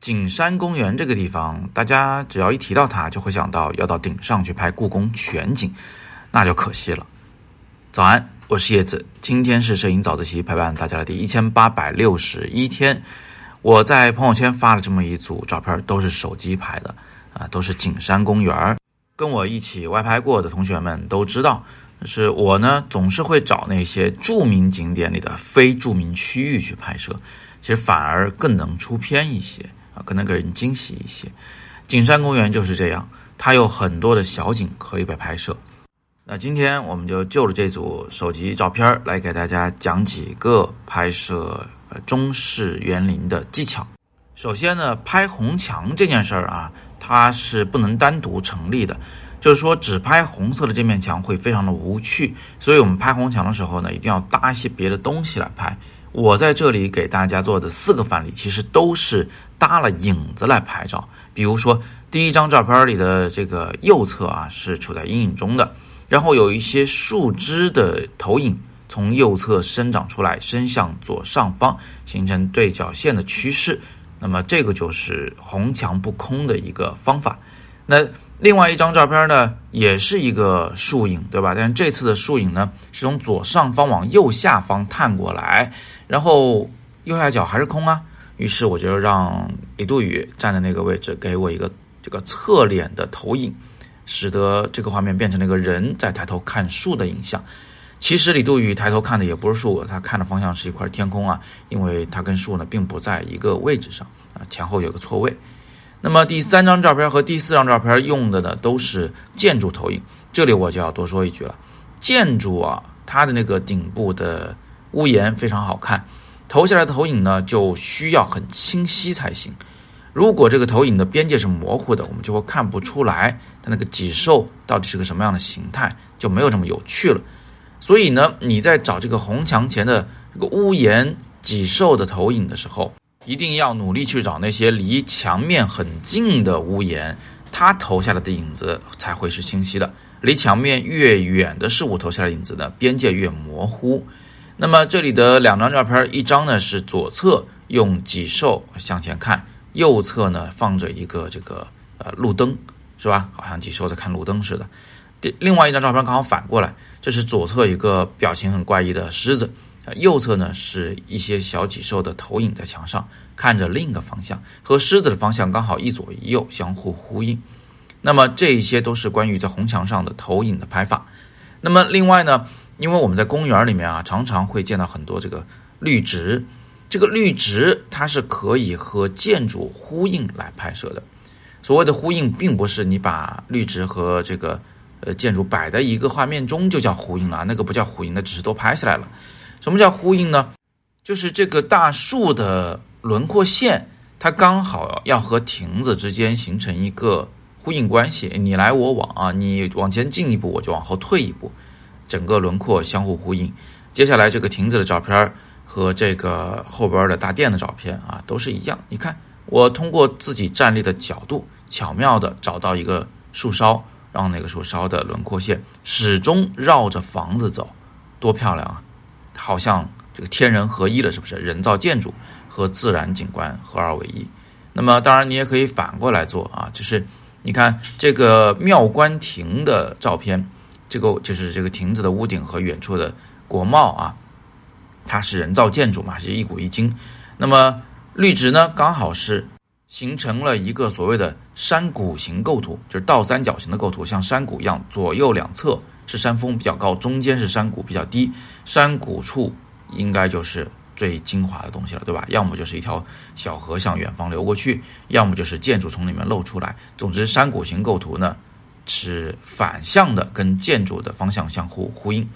景山公园这个地方，大家只要一提到它，就会想到要到顶上去拍故宫全景，那就可惜了。早安，我是叶子，今天是摄影早自习陪伴大家的第一千八百六十一天。我在朋友圈发了这么一组照片，都是手机拍的啊，都是景山公园。跟我一起外拍过的同学们都知道，是我呢总是会找那些著名景点里的非著名区域去拍摄，其实反而更能出片一些。可能给人惊喜一些，景山公园就是这样，它有很多的小景可以被拍摄。那今天我们就就着这组手机照片来给大家讲几个拍摄呃中式园林的技巧。首先呢，拍红墙这件事儿啊，它是不能单独成立的，就是说只拍红色的这面墙会非常的无趣，所以我们拍红墙的时候呢，一定要搭一些别的东西来拍。我在这里给大家做的四个范例，其实都是搭了影子来拍照。比如说，第一张照片里的这个右侧啊，是处在阴影中的，然后有一些树枝的投影从右侧生长出来，伸向左上方，形成对角线的趋势。那么这个就是红墙不空的一个方法。那另外一张照片呢，也是一个树影，对吧？但是这次的树影呢，是从左上方往右下方探过来，然后右下角还是空啊。于是我就让李杜宇站在那个位置，给我一个这个侧脸的投影，使得这个画面变成了一个人在抬头看树的影像。其实李杜宇抬头看的也不是树，他看的方向是一块天空啊，因为他跟树呢并不在一个位置上啊，前后有个错位。那么第三张照片和第四张照片用的呢都是建筑投影，这里我就要多说一句了。建筑啊，它的那个顶部的屋檐非常好看，投下来的投影呢就需要很清晰才行。如果这个投影的边界是模糊的，我们就会看不出来它那个脊兽到底是个什么样的形态，就没有这么有趣了。所以呢，你在找这个红墙前的这个屋檐脊兽的投影的时候，一定要努力去找那些离墙面很近的屋檐，它投下来的影子才会是清晰的。离墙面越远的事物投下的影子呢，边界越模糊。那么这里的两张照片，一张呢是左侧用脊兽向前看，右侧呢放着一个这个呃路灯，是吧？好像脊兽在看路灯似的。第另外一张照片刚好反过来，这是左侧一个表情很怪异的狮子。右侧呢是一些小脊兽的投影在墙上，看着另一个方向，和狮子的方向刚好一左一右相互呼应。那么这一些都是关于在红墙上的投影的拍法。那么另外呢，因为我们在公园里面啊，常常会见到很多这个绿植，这个绿植它是可以和建筑呼应来拍摄的。所谓的呼应，并不是你把绿植和这个呃建筑摆在一个画面中就叫呼应了，那个不叫呼应，那只是都拍下来了。什么叫呼应呢？就是这个大树的轮廓线，它刚好要和亭子之间形成一个呼应关系，你来我往啊，你往前进一步，我就往后退一步，整个轮廓相互呼应。接下来这个亭子的照片和这个后边的大殿的照片啊，都是一样。你看，我通过自己站立的角度，巧妙的找到一个树梢，让那个树梢的轮廓线始终绕着房子走，多漂亮啊！好像这个天人合一了，是不是？人造建筑和自然景观合二为一。那么，当然你也可以反过来做啊，就是你看这个妙观亭的照片，这个就是这个亭子的屋顶和远处的国贸啊，它是人造建筑嘛，是一古一今。那么绿植呢，刚好是形成了一个所谓的山谷型构图，就是倒三角形的构图，像山谷一样，左右两侧。是山峰比较高，中间是山谷比较低，山谷处应该就是最精华的东西了，对吧？要么就是一条小河向远方流过去，要么就是建筑从里面露出来。总之，山谷型构图呢是反向的，跟建筑的方向相互呼应，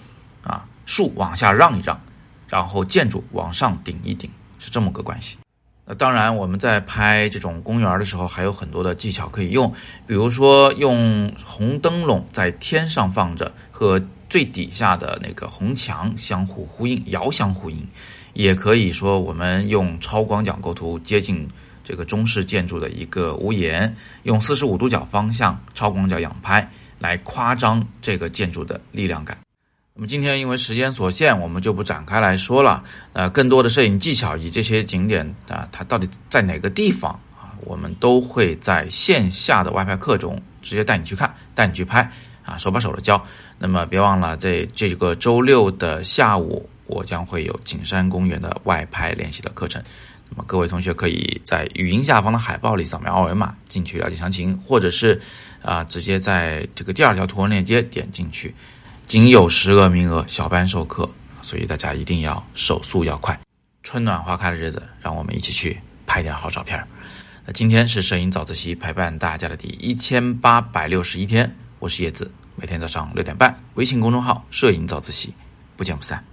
啊，树往下让一让，然后建筑往上顶一顶，是这么个关系。那当然，我们在拍这种公园的时候，还有很多的技巧可以用，比如说用红灯笼在天上放着，和最底下的那个红墙相互呼应，遥相呼应；也可以说，我们用超广角构图接近这个中式建筑的一个屋檐，用四十五度角方向超广角仰拍，来夸张这个建筑的力量感。那么今天因为时间所限，我们就不展开来说了。呃，更多的摄影技巧以及这些景点啊，它到底在哪个地方啊？我们都会在线下的外拍课中直接带你去看，带你去拍啊，手把手的教。那么别忘了，在这个周六的下午，我将会有景山公园的外拍练习的课程。那么各位同学可以在语音下方的海报里扫描二维码进去了解详情，或者是啊直接在这个第二条图文链接点进去。仅有十个名额，小班授课，所以大家一定要手速要快。春暖花开的日子，让我们一起去拍点好照片。那今天是摄影早自习陪伴大家的第一千八百六十一天，我是叶子，每天早上六点半，微信公众号“摄影早自习”，不见不散。